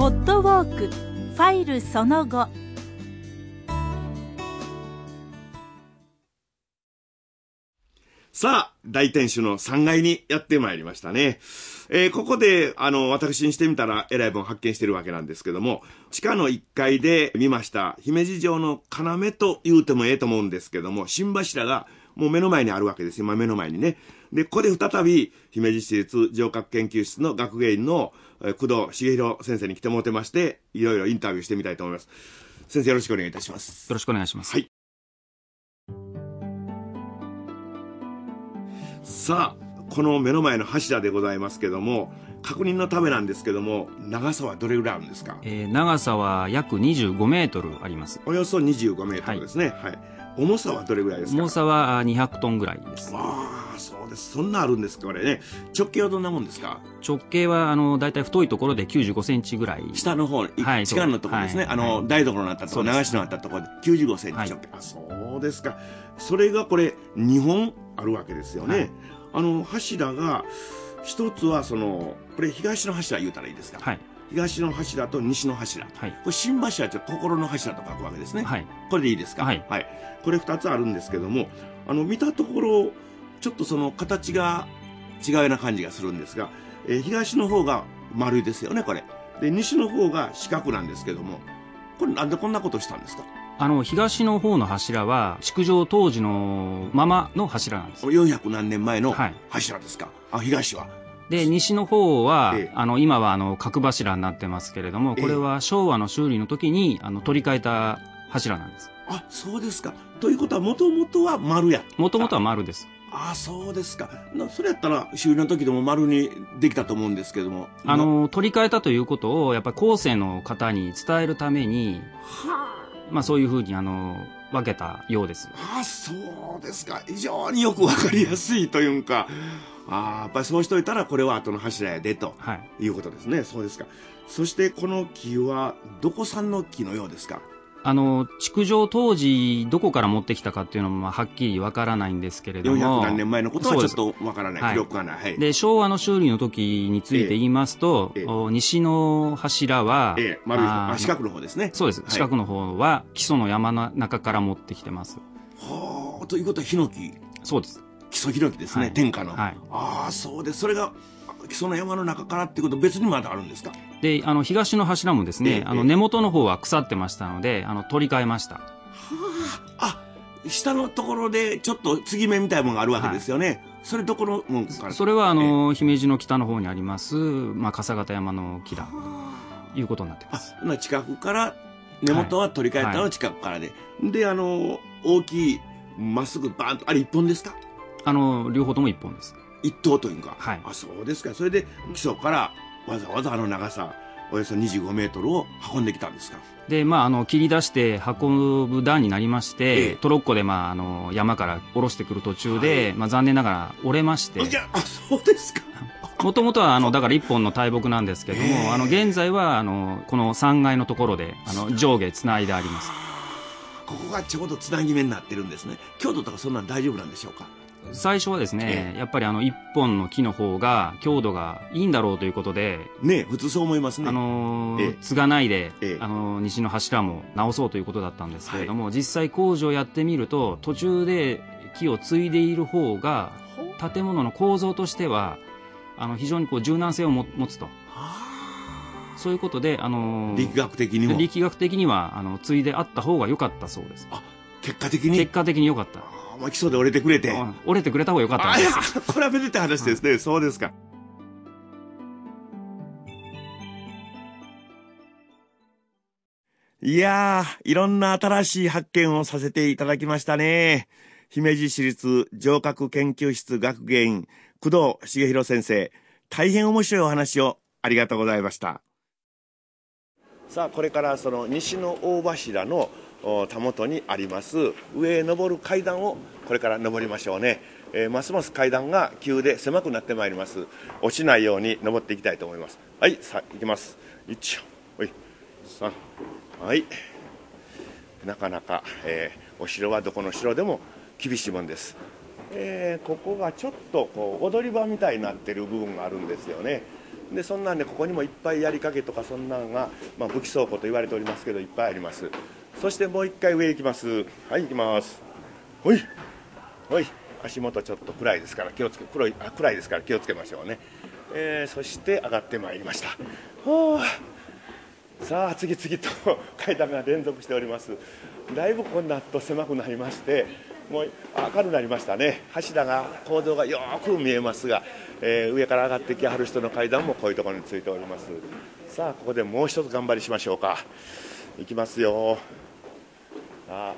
ポッドウォークファイルその後さあ、大天守の3階にやってまいりましたね。えーここで、あの、私にしてみたら、えらい分発見してるわけなんですけども、地下の1階で見ました、姫路城の要と言うてもええと思うんですけども、新柱がもう目の前にあるわけですよ、今目の前にね。で、ここで再び、姫路市立城郭研究室の学芸員の、えー工藤茂弘先生に来てもらってまして、いろいろインタビューしてみたいと思います。先生よろしくお願いいたします。よろしくお願いします。はいさあ、この目の前の柱でございますけども、確認のためなんですけども、長さはどれぐらいあるんですか？えー長さは約25メートルあります。およそ25メートルですね。はい。重さはどれぐらいですか？重さはあ200トンぐらいです。ああ、そうです。そんなあるんですか、これね。直径はどんなもんですか？直径はあの大体太いところで95センチぐらい。下の方、はい地下のところですね。あの、はいはい台所のあったところ、流しのあったところで95センチはい直径。あ、そうですか。それがこれ、2本あるわけですよね。はいあの、柱が、一つはその、これ東の柱言うたらいいですか？はい。東の柱と西の柱。はい。これ新柱って心の柱と書くわけですね。はい。これでいいですか？はいこれ二つあるんですけども、あの、見たところ、ちょっとその形が違うような感じがするんですが、えー東の方が丸いですよね、これ。で、西の方が四角なんですけども、これなんでこんなことしたんですか？あの、東の方の柱は、築城当時のままの柱なんです。400何年前のはい柱ですか、あ、東は。で、西の方は、ええあの、今はあの、角柱になってますけれども、これは昭和の修理の時に、あの、取り替えた柱なんです。あ、そうですか。ということは、もともとは丸や。もともとは丸です。あ、そうですか。なそれやったら、修理の時でも丸にできたと思うんですけども。あの、取り替えたということを、やっぱり後世の方に伝えるために、まあそういうふうに、あの、分けたようです。あそうですか。非常によくわかりやすいというか、ああ、やっぱりそうしといたらこれは後の柱やでとはい。いうことですね。そうですか。そしてこの木はどこ産の木のようですか？あの、築城当時、どこから持ってきたかっていうのも、まあはっきりわからないんですけれども。400何年前のことはちょっとわからない。はい記録がない。はい。で、昭和の修理の時について言いますと、ええお西の柱は、ええ、丸いあ四角の方ですね。そうです。はい四角の方は、基礎の山の中から持ってきてます。はあ、ということはヒノキ、そうです。基礎ヒノキですね、はい天下の。はいああ、そうです。それが、基礎の山の中からっていうこと別にまだあるんですか？で、あの、東の柱もですええね、あの、根元の方は腐ってましたので、あの、取り替えました。あ、下のところでちょっと継ぎ目みたいなものがあるわけですよね。それどこのもんから？それは、あの、姫路の北の方にあります、まあ、笠形山の木だ、ということになってまあす。、な近くから、根元は取り替えたのは近くからで。で、あの、大きい、まっすぐバーンと、あれ一本ですか？あの、両方とも一本です。一頭というか。はいあ、そうですか。それで、基礎からわざわざあの長さ、およそ25メートルを運んできたんですか？で、まあ、あの、切り出して運ぶ段になりまして、ええトロッコで、まあ、あの、山から下ろしてくる途中で、まあ、残念ながら折れまして、いや、あ、そうですか。もともとは、あの、だから一本の大木なんですけども、ええあの、現在は、あの、この3階のところで、あの、上下つないであります。ここがちょうどつなぎ目になってるんですね。京都とかそんなん大丈夫なんでしょうか？最初はですねえ、やっぱりあの、一本の木の方が、強度がいいんだろうということで、ねえ普通そう思いますね。あのーええ。継がないで、ええ。あのー西の柱も直そうということだったんですけれども、実際工事をやってみると途中で木を継いでいる方が建物の構造としてはあの非常にこう柔軟性をも持つと。そういうことで、あのー力学的にも。力学的にはあの継いであった方が良かったそうです。結果的に？結果的に良かったまあ基礎で折れてくれて。あ折れてくれた方が良かったです、これはめでたい話ですね。そうですか。いやー、いろんな新しい発見をさせていただきましたね。姫路市立城郭研究室学芸員、工藤茂弘先生、大変面白いお話をありがとうございました。さあ、これからその西の大柱のおたもとにあります上へ登る階段をこれから登りましょうね、えーますます階段が急で狭くなってまいります。落ちないように登っていきたいと思います。はいさあ行きます。1はい3はい。なかなか、えーお城はどこの城でも厳しいもんです、えーここがちょっとこう踊り場みたいになってる部分があるんですよね。でそんなんでここにもいっぱいやりかけとかそんなんが、まあ、武器倉庫と言われておりますけどいっぱいあります。そしてもう一回上行きます。はい行きます。ほい。ほい。足元ちょっと暗いですから気をつけ黒いあ暗いですから気をつけましょうね、えー、そして上がってまいりました。さあ次々と 階段が連続しております。だいぶこんなと狭くなりましてもう明るくなりましたね。柱が構造がよく見えますが、えー、上から上がってきはる人の階段もこういうところについております。さあここでもう一つ頑張りしましょうか。いきますよ。さ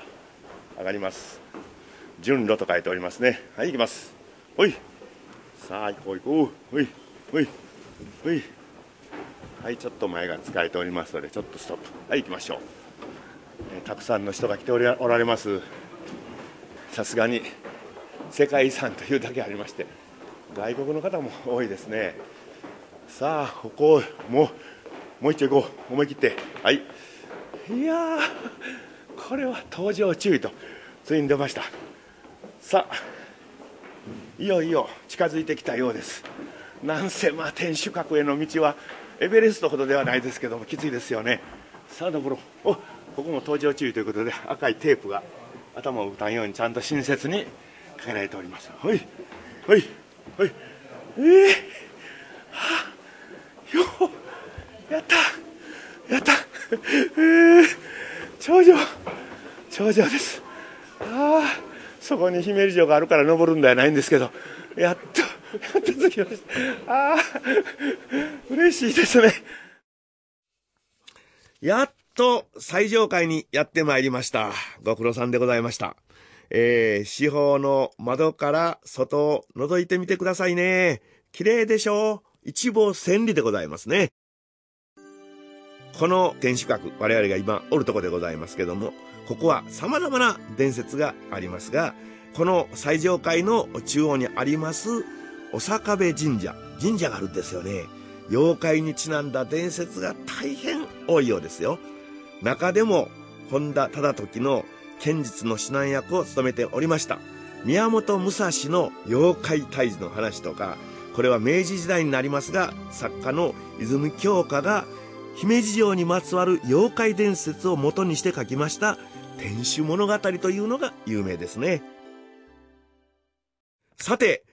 あ上がります。順路と書いておりますね。はい行きます。ほい。さあ行こう行こう。ほい。ほい。ほい。はいちょっと前が使えておりますのでちょっとストップ。はい行きましょう、えー、たくさんの人が来ておられます。さすがに世界遺産というだけありまして外国の方も多いですね。さあここもうもう一丁行こう。思い切って。はい。いやこれは登場注意とついに出ました。さあいよいよ近づいてきたようです。なんせまあ天守閣への道はエベレストほどではないですけどもきついですよね。さあ登ろう。おここも登場注意ということで赤いテープが頭を打たんようにちゃんと親切にかけられております。ほい。ほい。ほい。えー、はあよやった。やった。えー、頂上。頂上ですああそこに姫路城があるから登るんではないんですけどやっとやっと着きましたああ嬉しいですねやっと最上階にやってまいりました。ご苦労さんでございました。えー、四方の窓から外を覗いてみてくださいね。綺麗でしょう一望千里でございますね。この天守閣、我々が今おるとこでございますけども、ここは様々な伝説がありますが、この最上階の中央にあります、お坂部神社、神社があるんですよね。妖怪にちなんだ伝説が大変多いようですよ。中でも本田忠時の剣術の指南役を務めておりました宮本武蔵の妖怪退治の話とかこれは明治時代になりますが作家の泉鏡花が姫路城にまつわる妖怪伝説を元にして書きました天守物語というのが有名ですねさて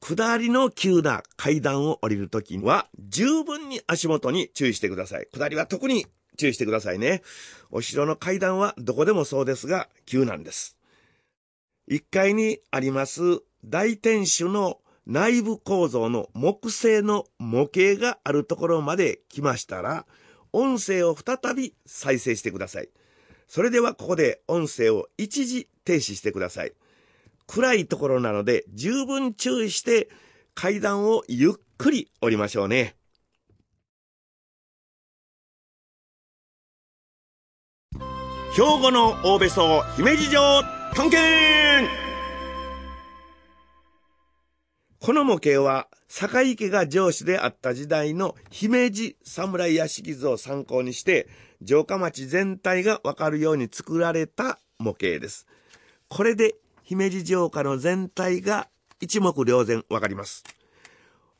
下りの急な階段を降りるときは十分に足元に注意してください下りは特に注意してくださいね。お城の階段はどこでもそうですが、急なんです。1階にあります大天守の内部構造の木製の模型があるところまで来ましたら、音声を再び再生してください。それではここで音声を一時停止してください。暗いところなので十分注意して階段をゆっくり降りましょうね。兵庫の大別荘姫路城探検この模型は坂井家が城主であった時代の姫路侍屋敷図を参考にして城下町全体がわかるように作られた模型です。これで姫路城下の全体が一目瞭然わかります。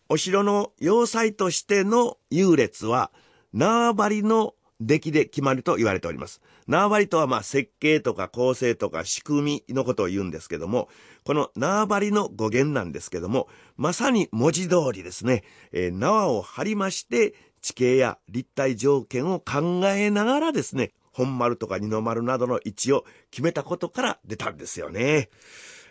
お城の要塞としての優劣は縄張りの出来で決まると言われております。縄張りとはまあ設計とか構成とか仕組みのことを言うんですけども、この縄張りの語源なんですけども、まさに文字通りですね、えー、縄を張りまして、地形や立体条件を考えながらですね、本丸とか二の丸などの位置を決めたことから出たんですよね。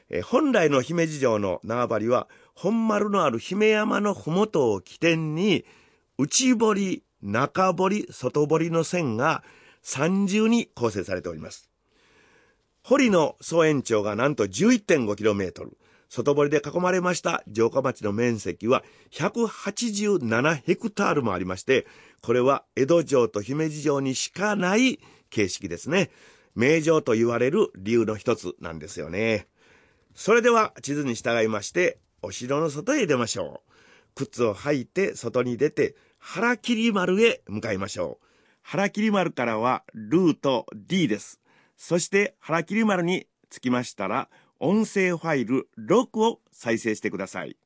えー、本来の姫路城の縄張りは、本丸のある姫山のふもとを起点に、内堀、中堀、外堀の線が三重に構成されております。堀の総延長がなんと 11.5km、外堀で囲まれました城下町の面積は187ヘクタールもありまして、これは江戸城と姫路城にしかない形式ですね。名城と言われる理由の一つなんですよね。それでは地図に従いまして、お城の外へ出ましょう。靴を履いて外に出て、原切り丸へ向かいましょう。原切り丸からはルート D です。そして原切り丸に着きましたら、音声ファイル6を再生してください。